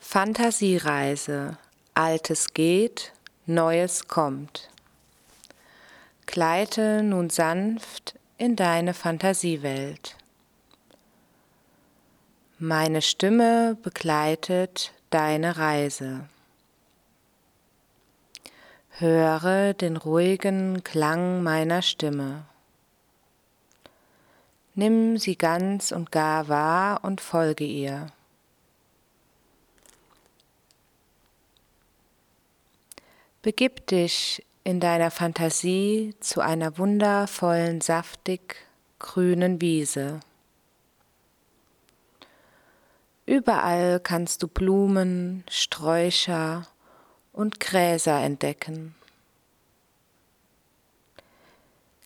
Fantasiereise. Altes geht, Neues kommt. Gleite nun sanft in deine Fantasiewelt. Meine Stimme begleitet deine Reise. Höre den ruhigen Klang meiner Stimme. Nimm sie ganz und gar wahr und folge ihr. Begib dich in deiner Fantasie zu einer wundervollen, saftig grünen Wiese. Überall kannst du Blumen, Sträucher und Gräser entdecken.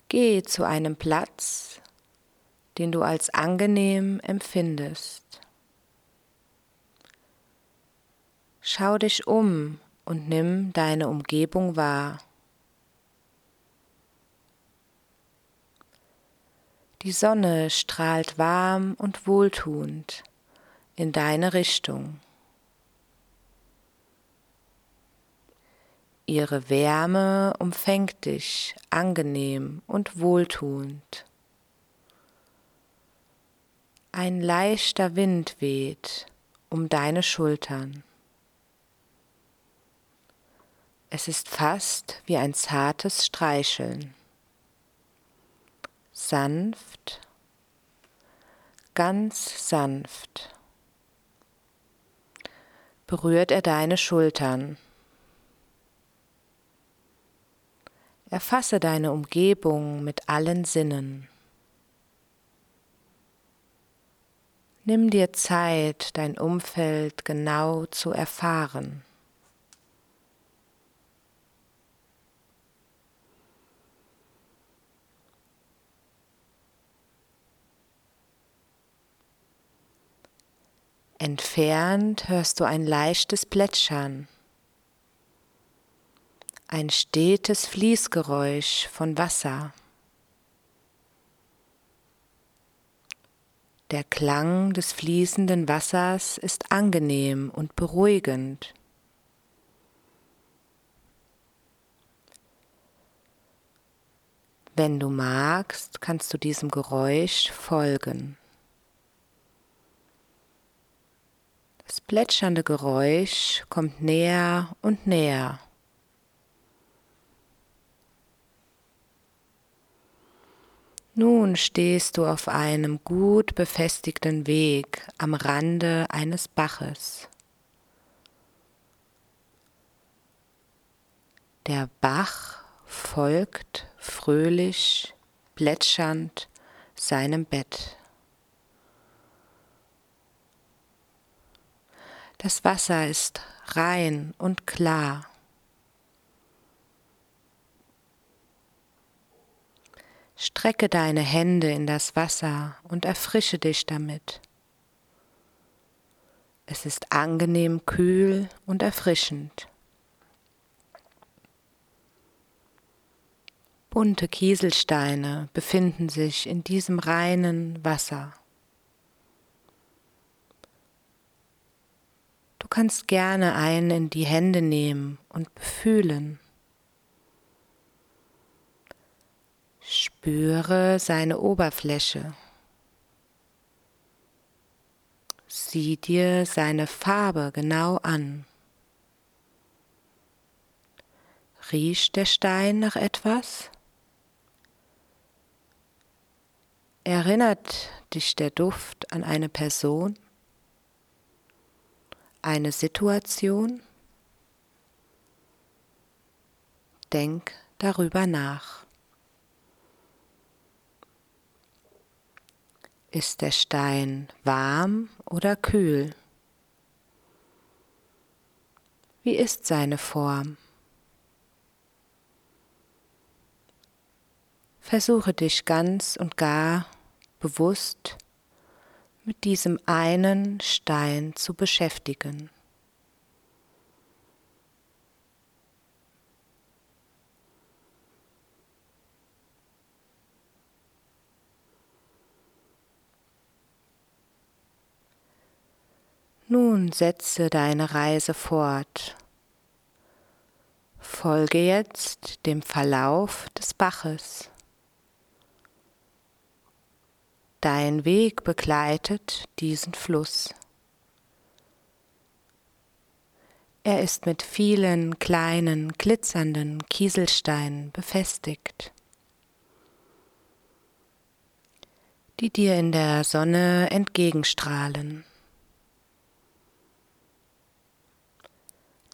Geh zu einem Platz, den du als angenehm empfindest. Schau dich um und nimm deine Umgebung wahr. Die Sonne strahlt warm und wohltuend in deine Richtung. Ihre Wärme umfängt dich angenehm und wohltuend. Ein leichter Wind weht um deine Schultern. Es ist fast wie ein zartes Streicheln. Sanft, ganz sanft berührt er deine Schultern. Erfasse deine Umgebung mit allen Sinnen. Nimm dir Zeit, dein Umfeld genau zu erfahren. Entfernt hörst du ein leichtes Plätschern, ein stetes Fließgeräusch von Wasser. Der Klang des fließenden Wassers ist angenehm und beruhigend. Wenn du magst, kannst du diesem Geräusch folgen. Plätschernde Geräusch kommt näher und näher. Nun stehst du auf einem gut befestigten Weg am Rande eines Baches. Der Bach folgt fröhlich, plätschernd seinem Bett. Das Wasser ist rein und klar. Strecke deine Hände in das Wasser und erfrische dich damit. Es ist angenehm kühl und erfrischend. Bunte Kieselsteine befinden sich in diesem reinen Wasser. Kannst gerne einen in die Hände nehmen und befühlen. Spüre seine Oberfläche. Sieh dir seine Farbe genau an. Riecht der Stein nach etwas? Erinnert dich der Duft an eine Person? Eine Situation, denk darüber nach. Ist der Stein warm oder kühl? Wie ist seine Form? Versuche dich ganz und gar bewusst mit diesem einen Stein zu beschäftigen. Nun setze deine Reise fort. Folge jetzt dem Verlauf des Baches. Dein Weg begleitet diesen Fluss. Er ist mit vielen kleinen, glitzernden Kieselsteinen befestigt, die dir in der Sonne entgegenstrahlen.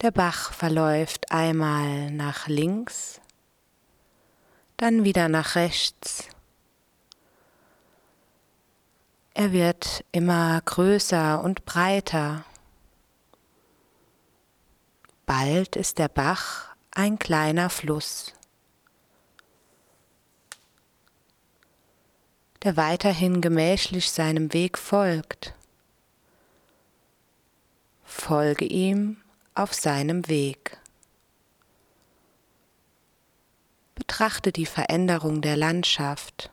Der Bach verläuft einmal nach links, dann wieder nach rechts. Er wird immer größer und breiter. Bald ist der Bach ein kleiner Fluss, der weiterhin gemächlich seinem Weg folgt. Folge ihm auf seinem Weg. Betrachte die Veränderung der Landschaft,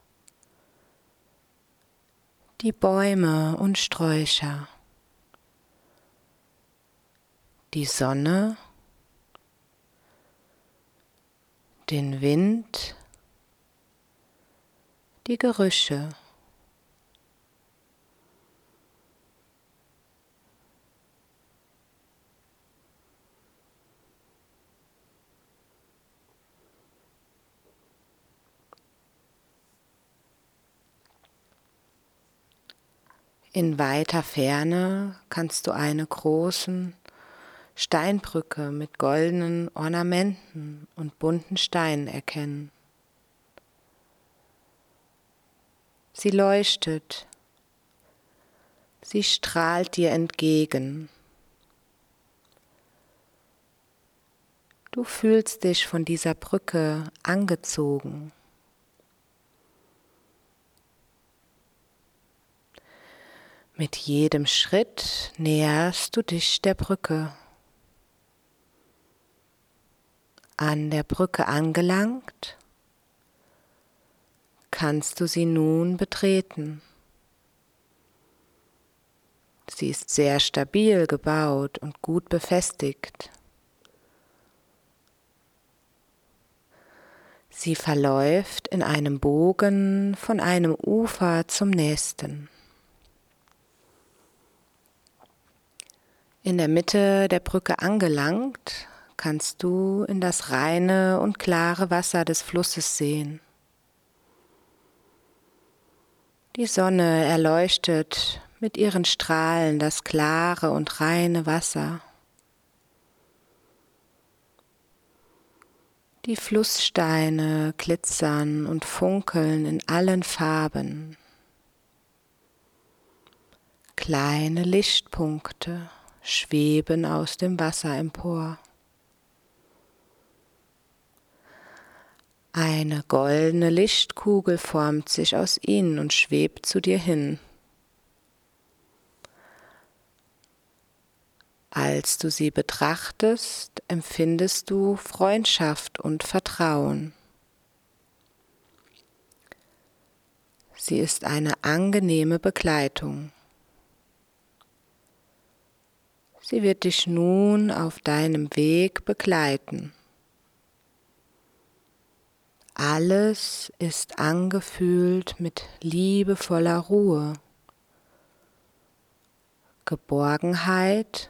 die Bäume und Sträucher, die Sonne, den Wind, die Gerüche. In weiter Ferne kannst du eine großen Steinbrücke mit goldenen Ornamenten und bunten Steinen erkennen. Sie leuchtet, sie strahlt dir entgegen. Du fühlst dich von dieser Brücke angezogen. Mit jedem Schritt näherst du dich der Brücke. An der Brücke angelangt, kannst du sie nun betreten. Sie ist sehr stabil gebaut und gut befestigt. Sie verläuft in einem Bogen von einem Ufer zum nächsten. In der Mitte der Brücke angelangt, kannst du in das reine und klare Wasser des Flusses sehen. Die Sonne erleuchtet mit ihren Strahlen das klare und reine Wasser. Die Flusssteine glitzern und funkeln in allen Farben. Kleine Lichtpunkte schweben aus dem Wasser empor. Eine goldene Lichtkugel formt sich aus ihnen und schwebt zu dir hin. Als du sie betrachtest, empfindest du Freundschaft und Vertrauen. Sie ist eine angenehme Begleitung. Sie wird dich nun auf deinem Weg begleiten. Alles ist angefühlt mit liebevoller Ruhe, Geborgenheit.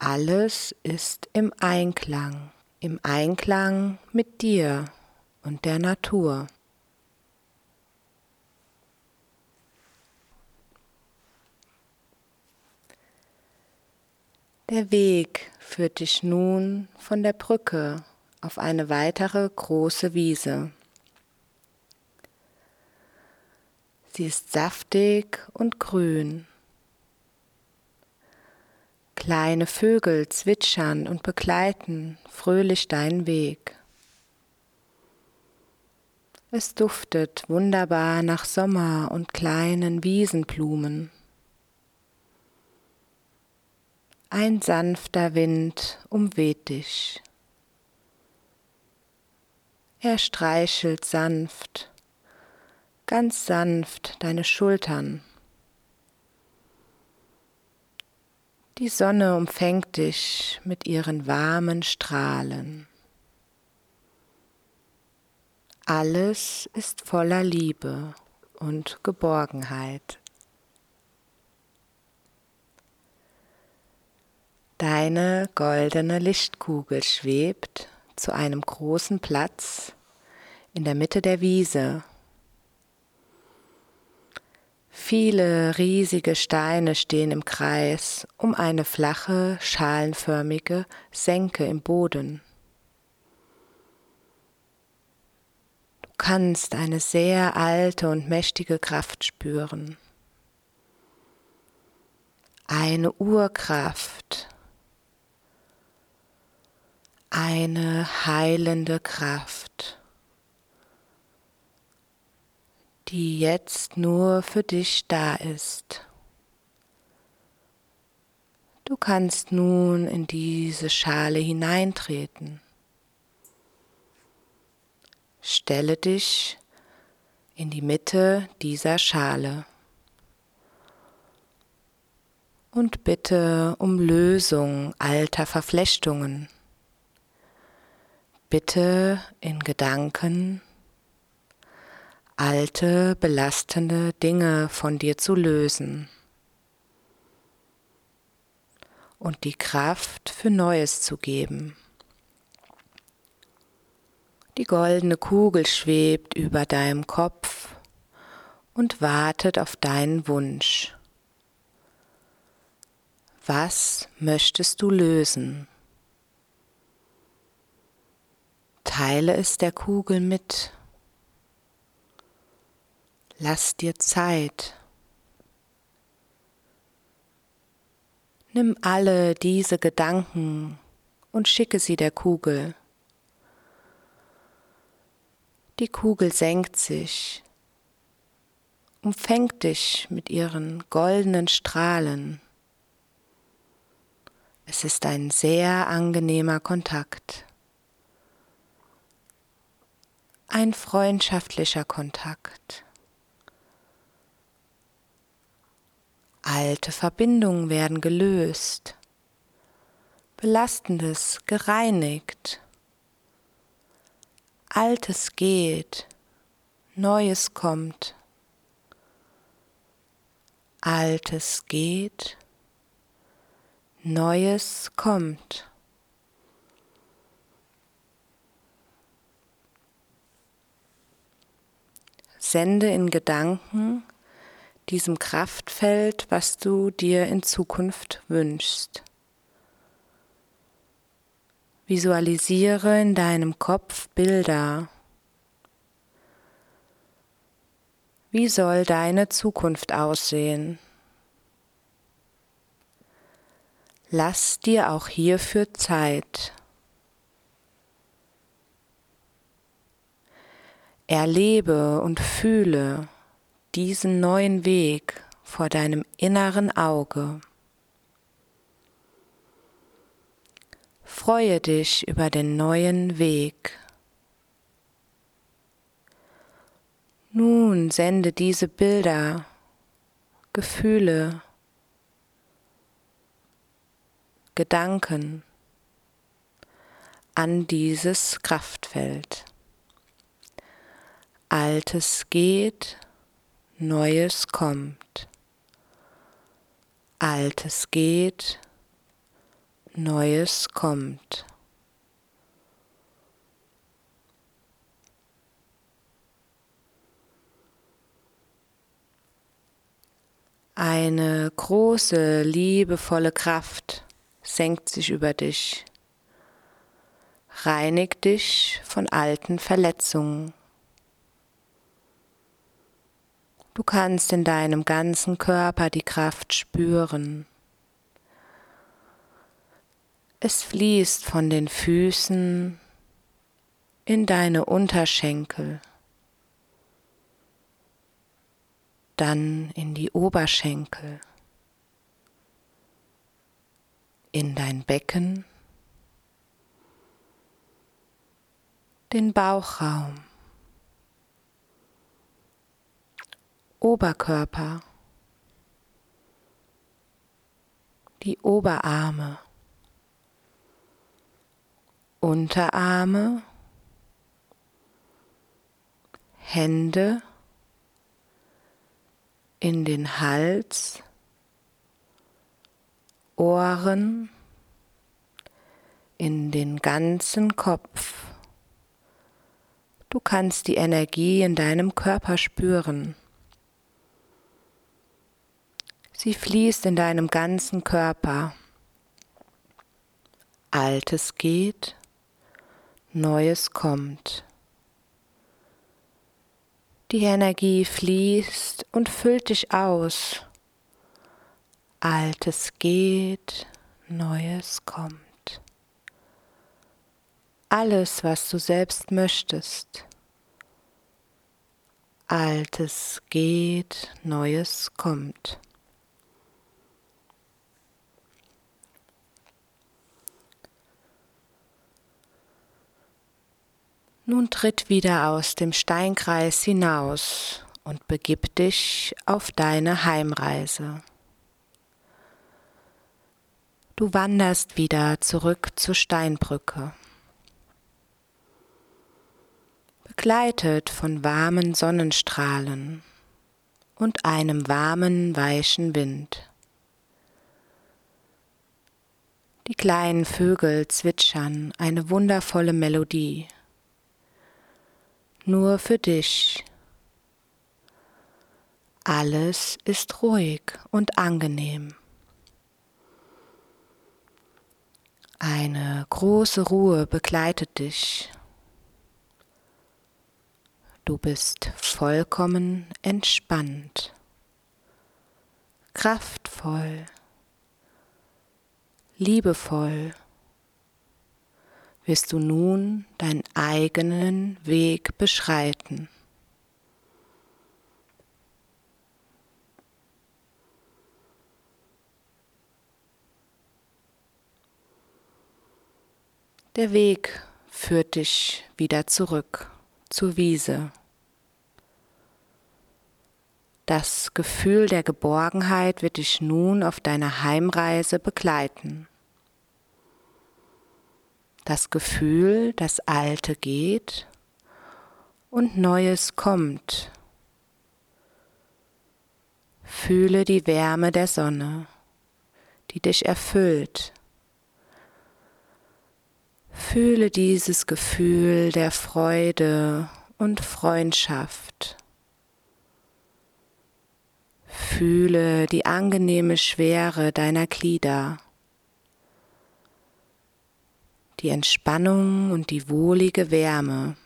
Alles ist im Einklang, im Einklang mit dir und der Natur. Der Weg führt dich nun von der Brücke auf eine weitere große Wiese. Sie ist saftig und grün. Kleine Vögel zwitschern und begleiten fröhlich deinen Weg. Es duftet wunderbar nach Sommer und kleinen Wiesenblumen. Ein sanfter Wind umweht dich. Er streichelt sanft, ganz sanft deine Schultern. Die Sonne umfängt dich mit ihren warmen Strahlen. Alles ist voller Liebe und Geborgenheit. Deine goldene Lichtkugel schwebt zu einem großen Platz in der Mitte der Wiese. Viele riesige Steine stehen im Kreis um eine flache, schalenförmige Senke im Boden. Du kannst eine sehr alte und mächtige Kraft spüren. Eine Urkraft, eine heilende Kraft, die jetzt nur für dich da ist. Du kannst nun in diese Schale hineintreten. Stelle dich in die Mitte dieser Schale und bitte um Lösung alter Verflechtungen bitte in Gedanken alte, belastende Dinge von dir zu lösen und die Kraft für Neues zu geben. Die goldene Kugel schwebt über deinem Kopf und wartet auf deinen Wunsch. Was möchtest du lösen? Teile es der Kugel mit. Lass dir Zeit. Nimm alle diese Gedanken und schicke sie der Kugel. Die Kugel senkt sich, umfängt dich mit ihren goldenen Strahlen. Es ist ein sehr angenehmer Kontakt ein freundschaftlicher Kontakt. Alte Verbindungen werden gelöst, Belastendes gereinigt, Altes geht, Neues kommt, Altes geht, Neues kommt. Sende in Gedanken diesem Kraftfeld, was du dir in Zukunft wünschst. Visualisiere in deinem Kopf Bilder. Wie soll deine Zukunft aussehen? Lass dir auch hierfür Zeit. Erlebe und fühle diesen neuen Weg vor deinem inneren Auge. Freue dich über den neuen Weg. Nun sende diese Bilder, Gefühle, Gedanken an dieses Kraftfeld. Altes geht, Neues kommt. Altes geht, Neues kommt. Eine große, liebevolle Kraft senkt sich über dich, reinigt dich von alten Verletzungen. Du kannst in deinem ganzen Körper die Kraft spüren. Es fließt von den Füßen in deine Unterschenkel, dann in die Oberschenkel, in dein Becken, den Bauchraum. Oberkörper, die Oberarme, Unterarme, Hände. In den Hals, Ohren, in den ganzen Kopf. Du kannst die Energie in deinem Körper spüren. Sie fließt in deinem ganzen Körper. Altes geht, Neues kommt. Die Energie fließt und füllt dich aus. Altes geht, Neues kommt. Alles, was du selbst möchtest. Altes geht, Neues kommt. Nun tritt wieder aus dem Steinkreis hinaus und begib dich auf deine Heimreise. Du wanderst wieder zurück zur Steinbrücke. Begleitet von warmen Sonnenstrahlen und einem warmen, weichen Wind. Die kleinen Vögel zwitschern eine wundervolle Melodie nur für dich. Alles ist ruhig und angenehm. Eine große Ruhe begleitet dich. Du bist vollkommen entspannt, kraftvoll, liebevoll wirst du nun deinen eigenen Weg beschreiten. Der Weg führt dich wieder zurück zur Wiese. Das Gefühl der Geborgenheit wird dich nun auf deiner Heimreise begleiten das Gefühl, das Alte geht und Neues kommt. Fühle die Wärme der Sonne, die dich erfüllt. Fühle dieses Gefühl der Freude und Freundschaft. Fühle die angenehme Schwere deiner Glieder die Entspannung und die wohlige Wärme.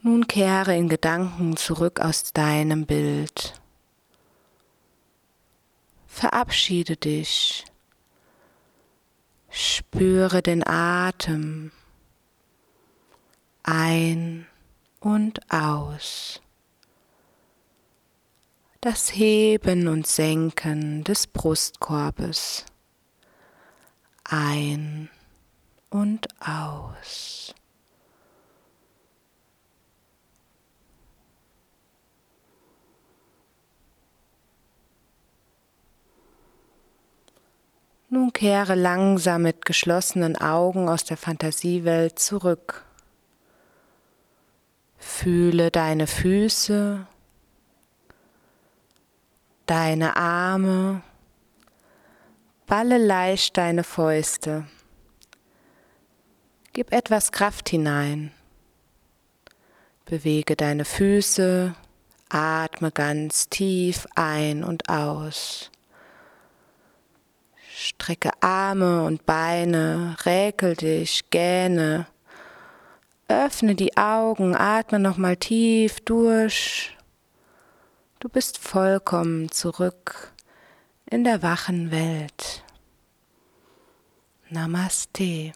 Nun kehre in Gedanken zurück aus deinem Bild. Verabschiede dich. Spüre den Atem ein und aus das Heben und Senken des Brustkorbes ein und aus. Nun kehre langsam mit geschlossenen Augen aus der Fantasiewelt zurück. Fühle deine Füße deine Arme, balle leicht deine Fäuste. Gib etwas Kraft hinein. Bewege deine Füße, atme ganz tief ein und aus. Strecke Arme und Beine, räkel dich, gähne. Öffne die Augen, atme nochmal tief durch Du bist vollkommen zurück in der wachen Welt. Namaste.